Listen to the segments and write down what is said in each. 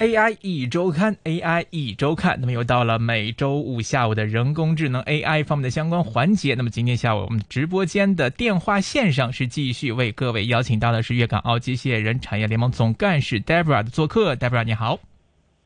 AI 一周刊，AI 一周刊，那么又到了每周五下午的人工智能 AI 方面的相关环节。那么今天下午我们直播间的电话线上是继续为各位邀请到的是粤港澳机械人产业联盟总干事 Debra 的做客，Debra 你好。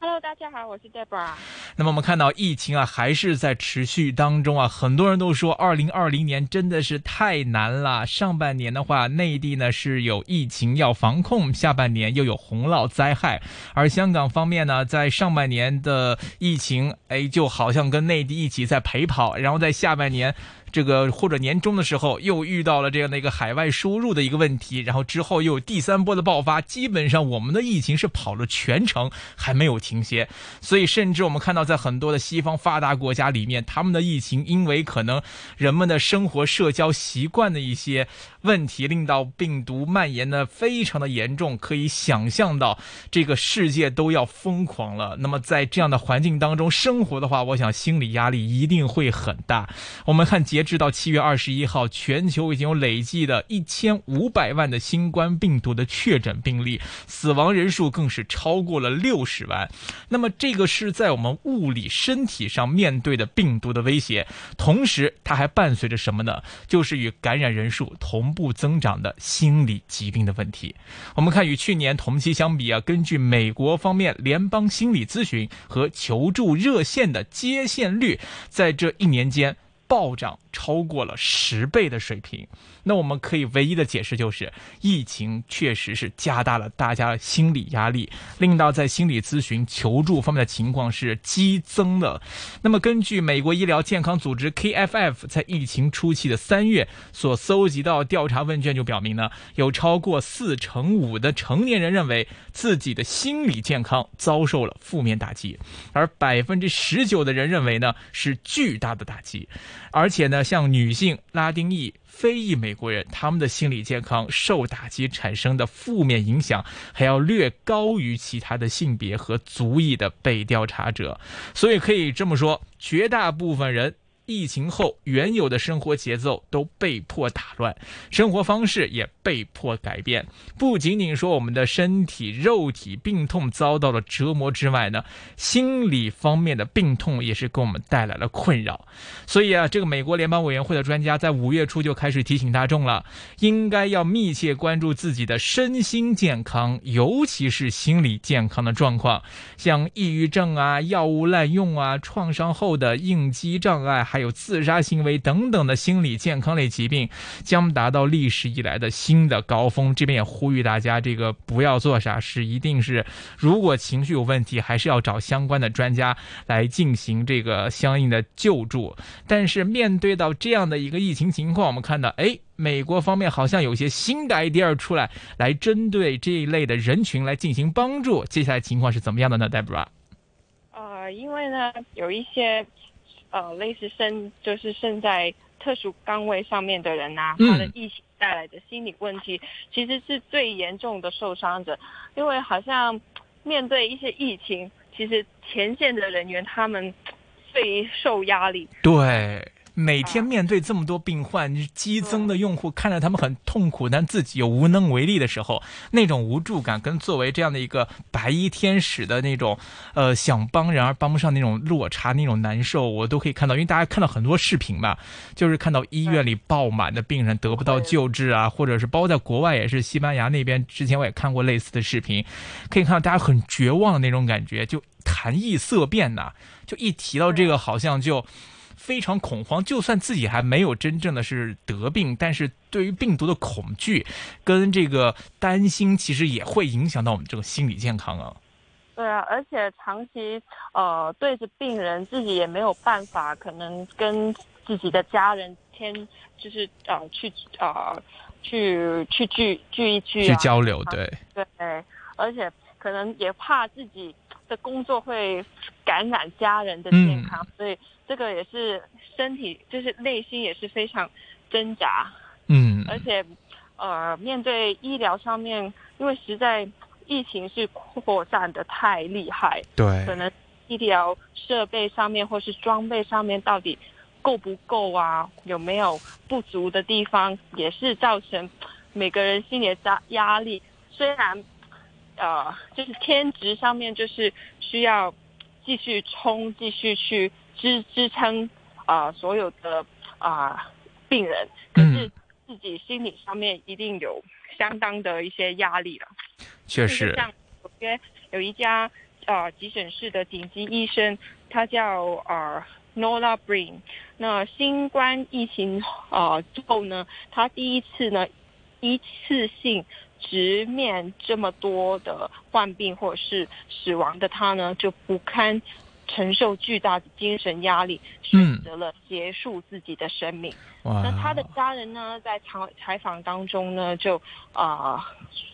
Hello，大家好，我是 Debra。那么我们看到疫情啊还是在持续当中啊，很多人都说二零二零年真的是太难了。上半年的话，内地呢是有疫情要防控，下半年又有洪涝灾害，而香港方面呢，在上半年的疫情，哎，就好像跟内地一起在陪跑，然后在下半年。这个或者年终的时候又遇到了这样的一个海外输入的一个问题，然后之后又有第三波的爆发，基本上我们的疫情是跑了全程还没有停歇，所以甚至我们看到在很多的西方发达国家里面，他们的疫情因为可能人们的生活社交习惯的一些问题，令到病毒蔓延的非常的严重，可以想象到这个世界都要疯狂了。那么在这样的环境当中生活的话，我想心理压力一定会很大。我们看截。直到七月二十一号，全球已经有累计的一千五百万的新冠病毒的确诊病例，死亡人数更是超过了六十万。那么，这个是在我们物理身体上面对的病毒的威胁，同时它还伴随着什么呢？就是与感染人数同步增长的心理疾病的问题。我们看与去年同期相比啊，根据美国方面联邦心理咨询和求助热线的接线率，在这一年间。暴涨超过了十倍的水平，那我们可以唯一的解释就是，疫情确实是加大了大家的心理压力，令到在心理咨询求助方面的情况是激增的。那么，根据美国医疗健康组织 KFF 在疫情初期的三月所搜集到调查问卷就表明呢，有超过四成五的成年人认为自己的心理健康遭受了负面打击，而百分之十九的人认为呢是巨大的打击。而且呢，像女性、拉丁裔、非裔美国人，他们的心理健康受打击产生的负面影响，还要略高于其他的性别和族裔的被调查者。所以可以这么说，绝大部分人。疫情后，原有的生活节奏都被迫打乱，生活方式也被迫改变。不仅仅说我们的身体、肉体病痛遭到了折磨之外呢，心理方面的病痛也是给我们带来了困扰。所以啊，这个美国联邦委员会的专家在五月初就开始提醒大众了，应该要密切关注自己的身心健康，尤其是心理健康的状况，像抑郁症啊、药物滥用啊、创伤后的应激障碍。还有自杀行为等等的心理健康类疾病将达到历史以来的新的高峰。这边也呼吁大家，这个不要做傻事，一定是如果情绪有问题，还是要找相关的专家来进行这个相应的救助。但是面对到这样的一个疫情情况，我们看到，哎，美国方面好像有些新的 idea 出来，来针对这一类的人群来进行帮助。接下来情况是怎么样的呢，Debra？呃，因为呢，有一些。呃，类似身就是身在特殊岗位上面的人呐，他的疫情带来的心理问题，其实是最严重的受伤者，因为好像面对一些疫情，其实前线的人员他们最受压力。对。每天面对这么多病患，激增的用户，看着他们很痛苦，但自己又无能为力的时候，那种无助感，跟作为这样的一个白衣天使的那种，呃，想帮人而帮不上那种落差，那种难受，我都可以看到。因为大家看到很多视频嘛，就是看到医院里爆满的病人得不到救治啊，或者是包括在国外也是，西班牙那边之前我也看过类似的视频，可以看到大家很绝望的那种感觉，就谈意色变呐，就一提到这个，好像就。非常恐慌，就算自己还没有真正的是得病，但是对于病毒的恐惧跟这个担心，其实也会影响到我们这个心理健康啊。对啊，而且长期呃对着病人，自己也没有办法，可能跟自己的家人天就是呃去呃去去聚聚一聚，去交流，对对，而且可能也怕自己的工作会感染家人的健康，所以。这个也是身体，就是内心也是非常挣扎，嗯，而且，呃，面对医疗上面，因为实在疫情是扩散的太厉害，对，可能医疗设备上面或是装备上面到底够不够啊？有没有不足的地方，也是造成每个人心里的压压力。虽然呃，就是天职上面就是需要继续冲，继续去支支撑啊所有的啊病人，可是自己心理上面一定有相当的一些压力了。确实，像纽约有一家啊急诊室的顶级医生，他叫呃 Nola Breen。那新冠疫情啊之后呢，他第一次呢一次性。直面这么多的患病或者是死亡的他呢，就不堪承受巨大的精神压力，选择了结束自己的生命。那他的家人呢，在采采访当中呢，就啊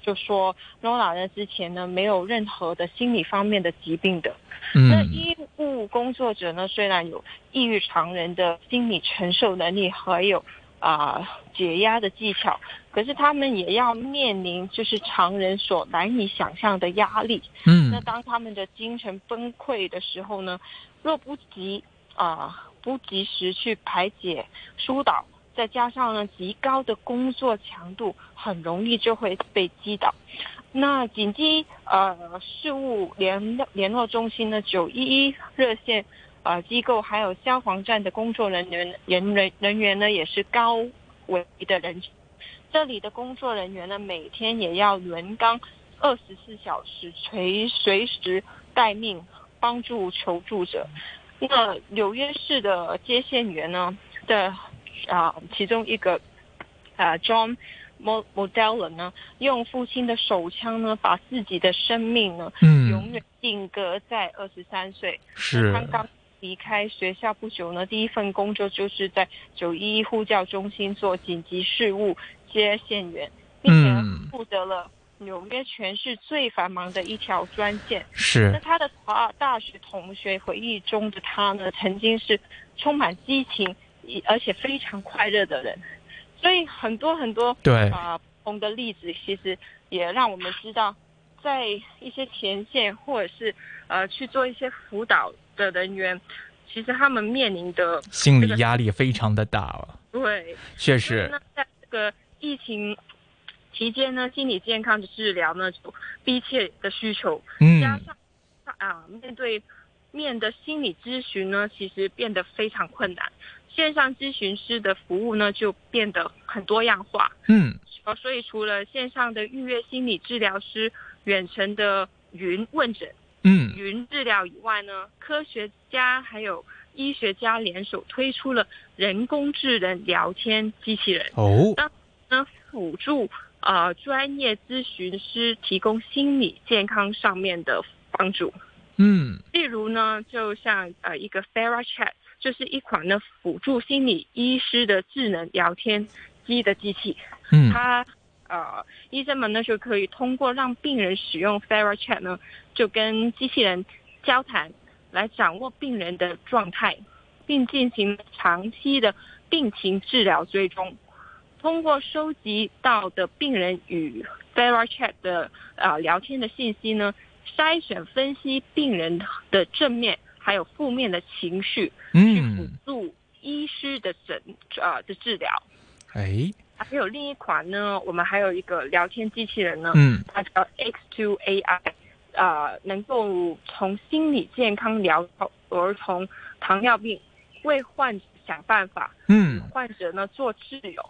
就说诺拉呢之前呢没有任何的心理方面的疾病的。那医务工作者呢，虽然有异于常人的心理承受能力，还有。啊，解压的技巧，可是他们也要面临就是常人所难以想象的压力。嗯，那当他们的精神崩溃的时候呢，若不及啊不及时去排解疏导，再加上呢极高的工作强度，很容易就会被击倒。那紧急呃事务联联络中心呢，九一一热线。呃，机构还有消防站的工作人员人人人员呢，也是高危的人群。这里的工作人员呢，每天也要轮岗二十四小时，随随时待命，帮助求助者。那纽约市的接线员呢的啊，其中一个啊，John Modell 呢，用父亲的手枪呢，把自己的生命呢，嗯，永远定格在二十三岁，是刚刚。离开学校不久呢，第一份工作就是在九一一呼叫中心做紧急事务接线员，并且负责了纽约全市最繁忙的一条专线。是。那他的大大学同学回忆中的他呢，曾经是充满激情，而且非常快乐的人。所以很多很多对啊不同的例子，其实也让我们知道，在一些前线或者是呃去做一些辅导。的人员，其实他们面临的心理压力非常的大了。对，确实。那在这个疫情期间呢，心理健康的治疗呢，就逼切的需求，加上啊，面对面的心理咨询呢，其实变得非常困难。线上咨询师的服务呢，就变得很多样化。嗯，所以除了线上的预约心理治疗师，远程的云问诊。嗯，云治疗以外呢，科学家还有医学家联手推出了人工智能聊天机器人哦，那辅助啊专业咨询师提供心理健康上面的帮助。嗯，例如呢，就像呃一个 Fara Chat，就是一款呢辅助心理医师的智能聊天机的机器。嗯，它。呃，医生们呢就可以通过让病人使用 Fara Chat 呢，就跟机器人交谈，来掌握病人的状态，并进行长期的病情治疗追踪。通过收集到的病人与 f e r a Chat 的啊聊天的信息呢，筛选分析病人的正面还有负面的情绪，去辅助医师的诊啊的治疗。哎。还有另一款呢，我们还有一个聊天机器人呢，嗯，它叫 X2 AI，啊，能够从心理健康聊到儿童糖尿病，为患者想办法，嗯，患者呢做挚友，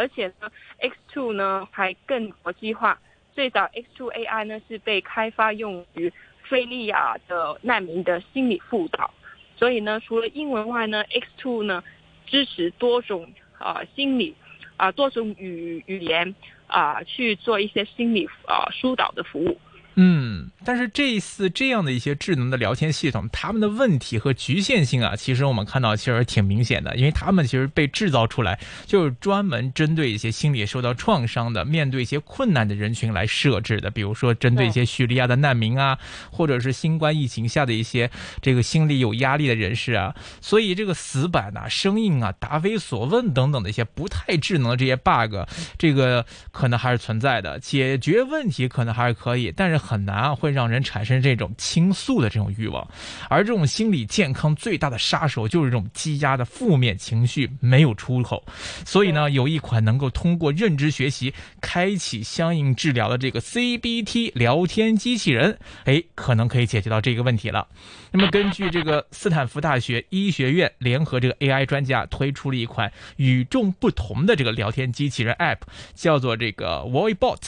而且呢，X2 呢还更国际化，最早 X2 AI 呢是被开发用于菲利亚的难民的心理辅导，所以呢，除了英文外呢，X2 呢支持多种啊心理。啊，多种语语言啊，去做一些心理啊疏导的服务。嗯，但是这一次这样的一些智能的聊天系统，他们的问题和局限性啊，其实我们看到其实挺明显的，因为他们其实被制造出来就是专门针对一些心理受到创伤的、面对一些困难的人群来设置的，比如说针对一些叙利亚的难民啊，或者是新冠疫情下的一些这个心理有压力的人士啊，所以这个死板啊、生硬啊、答非所问等等的一些不太智能的这些 bug，这个可能还是存在的，解决问题可能还是可以，但是。很难啊，会让人产生这种倾诉的这种欲望。而这种心理健康最大的杀手就是这种积压的负面情绪没有出口。所以呢，有一款能够通过认知学习开启相应治疗的这个 CBT 聊天机器人，哎，可能可以解决到这个问题了。那么根据这个斯坦福大学医学院联合这个 AI 专家推出了一款与众不同的这个聊天机器人 App，叫做这个 Voibot。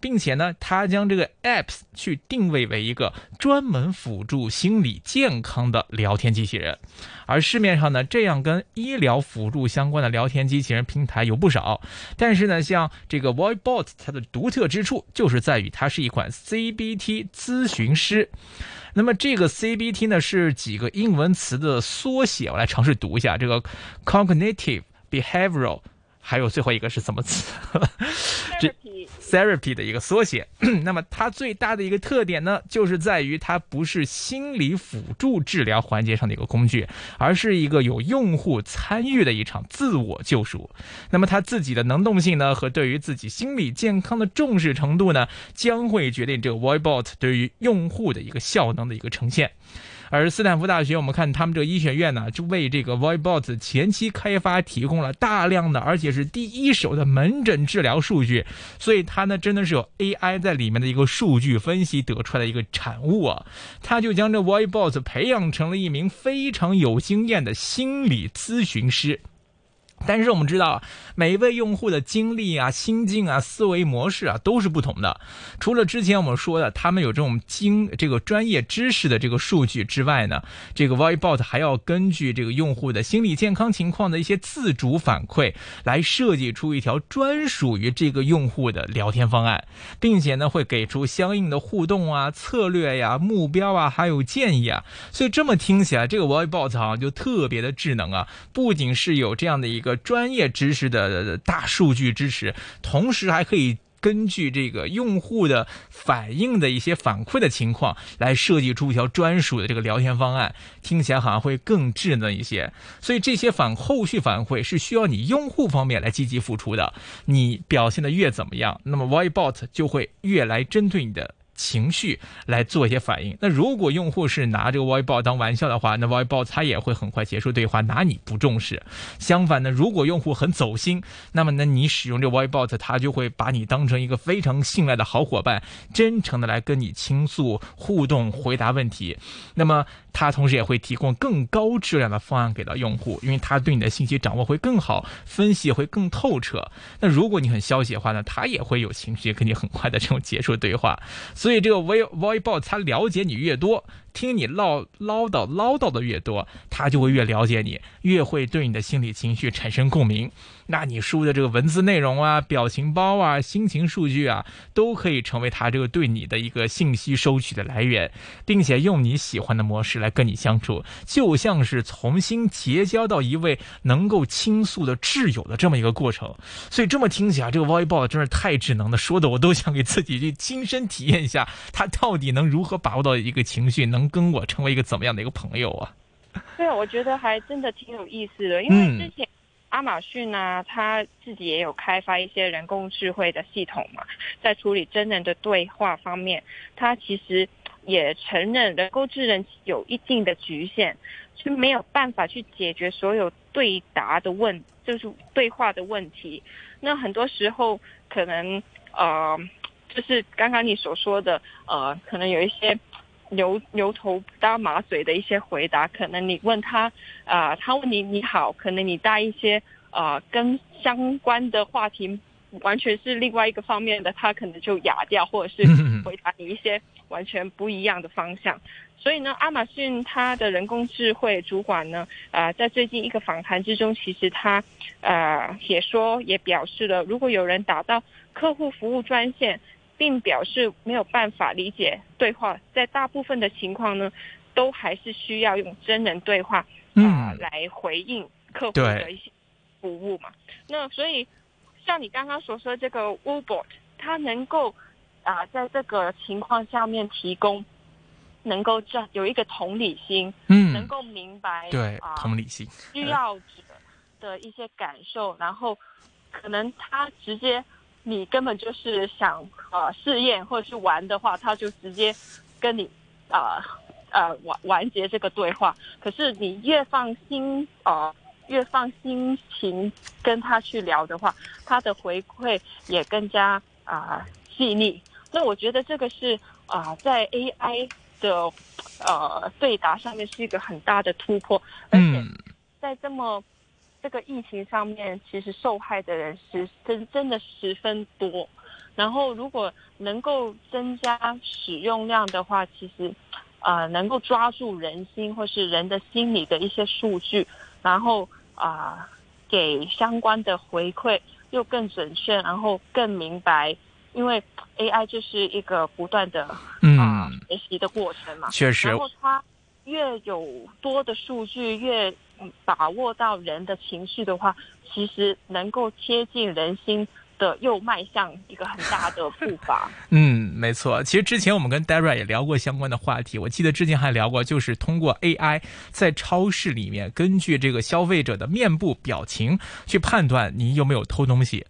并且呢，它将这个 apps 去定位为一个专门辅助心理健康的聊天机器人，而市面上呢，这样跟医疗辅助相关的聊天机器人平台有不少，但是呢，像这个 Voibot，它的独特之处就是在于它是一款 CBT 咨询师。那么这个 CBT 呢，是几个英文词的缩写，我来尝试读一下，这个 cognitive behavioral。还有最后一个是什么词？这 therapy 的一个缩写。那么它最大的一个特点呢，就是在于它不是心理辅助治疗环节上的一个工具，而是一个有用户参与的一场自我救赎。那么它自己的能动性呢，和对于自己心理健康的重视程度呢，将会决定这个 Voibot 对于用户的一个效能的一个呈现。而斯坦福大学，我们看他们这个医学院呢，就为这个 Voibot 前期开发提供了大量的，而且是第一手的门诊治疗数据，所以它呢真的是有 AI 在里面的一个数据分析得出来的一个产物啊，他就将这 Voibot 培养成了一名非常有经验的心理咨询师。但是我们知道，每一位用户的经历啊、心境啊、思维模式啊都是不同的。除了之前我们说的他们有这种经这个专业知识的这个数据之外呢，这个 Voibot 还要根据这个用户的心理健康情况的一些自主反馈，来设计出一条专属于这个用户的聊天方案，并且呢会给出相应的互动啊、策略呀、目标啊，还有建议啊。所以这么听起来，这个 Voibot 啊就特别的智能啊，不仅是有这样的一个个。专业知识的大数据支持，同时还可以根据这个用户的反应的一些反馈的情况，来设计出一条专属的这个聊天方案，听起来好像会更智能一些。所以这些反后续反馈是需要你用户方面来积极付出的。你表现的越怎么样，那么 Voibot 就会越来针对你的。情绪来做一些反应。那如果用户是拿这个 Voibot 当玩笑的话，那 Voibot 他也会很快结束对话，拿你不重视。相反呢，如果用户很走心，那么呢，你使用这 Voibot，他就会把你当成一个非常信赖的好伙伴，真诚的来跟你倾诉、互动、回答问题。那么他同时也会提供更高质量的方案给到用户，因为他对你的信息掌握会更好，分析会更透彻。那如果你很消极的话呢，他也会有情绪，跟你很快的这种结束对话。所以这个 Voi Voibot 它了解你越多。听你唠唠叨唠叨的越多，他就会越了解你，越会对你的心理情绪产生共鸣。那你输的这个文字内容啊、表情包啊、心情数据啊，都可以成为他这个对你的一个信息收取的来源，并且用你喜欢的模式来跟你相处，就像是重新结交到一位能够倾诉的挚友的这么一个过程。所以这么听起来，这个 Voibot 真是太智能了，说的我都想给自己去亲身体验一下，他到底能如何把握到一个情绪能。跟我成为一个怎么样的一个朋友啊？对啊，我觉得还真的挺有意思的。因为之前亚马逊呢，他自己也有开发一些人工智慧的系统嘛，在处理真人的对话方面，他其实也承认人工智能有一定的局限，是没有办法去解决所有对答的问，就是对话的问题。那很多时候可能呃，就是刚刚你所说的呃，可能有一些。牛牛头不搭马嘴的一些回答，可能你问他啊，他问你你好，可能你带一些啊跟相关的话题，完全是另外一个方面的，他可能就哑掉，或者是 回答你一些完全不一样的方向。所以呢，亚马逊它的人工智慧主管呢，啊，在最近一个访谈之中，其实他呃也说也表示了，如果有人打到客户服务专线。并表示没有办法理解对话，在大部分的情况呢，都还是需要用真人对话啊来回应客户的一些服务嘛。那所以像你刚刚所说这个 Ubot，它能够啊在这个情况下面提供，能够这有一个同理心，嗯，能够明白对同理心需要者的一些感受，然后可能他直接。你根本就是想呃试验或者是玩的话，他就直接跟你啊呃完完结这个对话。可是你越放心啊，越放心情跟他去聊的话，他的回馈也更加啊细腻。所以我觉得这个是啊在 AI 的呃对答上面是一个很大的突破，而且在这么。这个疫情上面，其实受害的人是真真的十分多。然后，如果能够增加使用量的话，其实，呃，能够抓住人心或是人的心理的一些数据，然后啊，给相关的回馈又更准确，然后更明白。因为 AI 就是一个不断的啊学习的过程嘛，确实。然后它越有多的数据，越把握到人的情绪的话，其实能够贴近人心的，又迈向一个很大的步伐。嗯，没错。其实之前我们跟 Dara 也聊过相关的话题，我记得之前还聊过，就是通过 AI 在超市里面，根据这个消费者的面部表情去判断你有没有偷东西。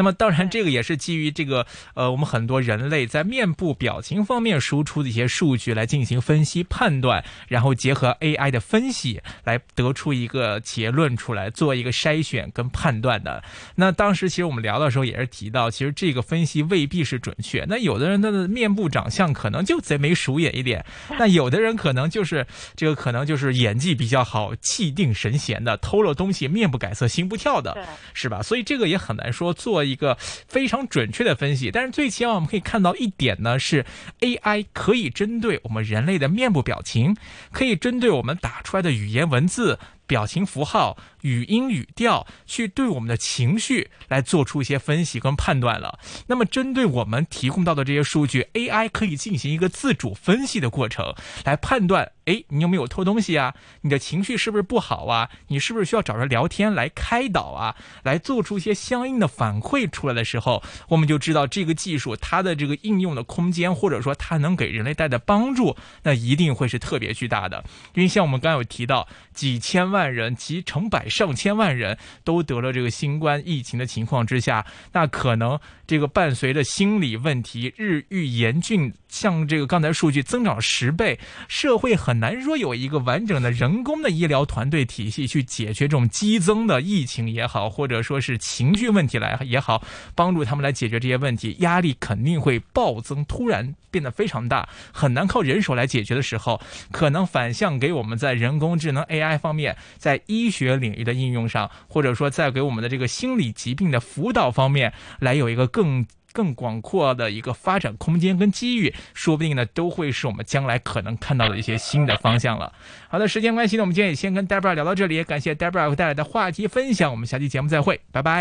那么当然，这个也是基于这个呃，我们很多人类在面部表情方面输出的一些数据来进行分析判断，然后结合 AI 的分析来得出一个结论出来，做一个筛选跟判断的。那当时其实我们聊的时候也是提到，其实这个分析未必是准确。那有的人他的面部长相可能就贼眉鼠眼一点，那有的人可能就是这个可能就是演技比较好，气定神闲的，偷了东西面不改色心不跳的，是吧？所以这个也很难说做。一个非常准确的分析，但是最起码我们可以看到一点呢，是 AI 可以针对我们人类的面部表情，可以针对我们打出来的语言文字。表情符号、语音语调，去对我们的情绪来做出一些分析跟判断了。那么，针对我们提供到的这些数据，AI 可以进行一个自主分析的过程，来判断：哎，你有没有偷东西啊？你的情绪是不是不好啊？你是不是需要找人聊天来开导啊？来做出一些相应的反馈出来的时候，我们就知道这个技术它的这个应用的空间，或者说它能给人类带来的帮助，那一定会是特别巨大的。因为像我们刚有提到几千万。万人及成百上千万人都得了这个新冠疫情的情况之下，那可能这个伴随着心理问题日益严峻，像这个刚才数据增长十倍，社会很难说有一个完整的人工的医疗团队体系去解决这种激增的疫情也好，或者说是情绪问题来也好，帮助他们来解决这些问题，压力肯定会暴增，突然变得非常大，很难靠人手来解决的时候，可能反向给我们在人工智能 AI 方面。在医学领域的应用上，或者说在给我们的这个心理疾病的辅导方面，来有一个更更广阔的一个发展空间跟机遇，说不定呢，都会是我们将来可能看到的一些新的方向了。好的，时间关系呢，我们今天也先跟 Debra 聊到这里，也感谢 Debra 带来的话题分享，我们下期节目再会，拜拜。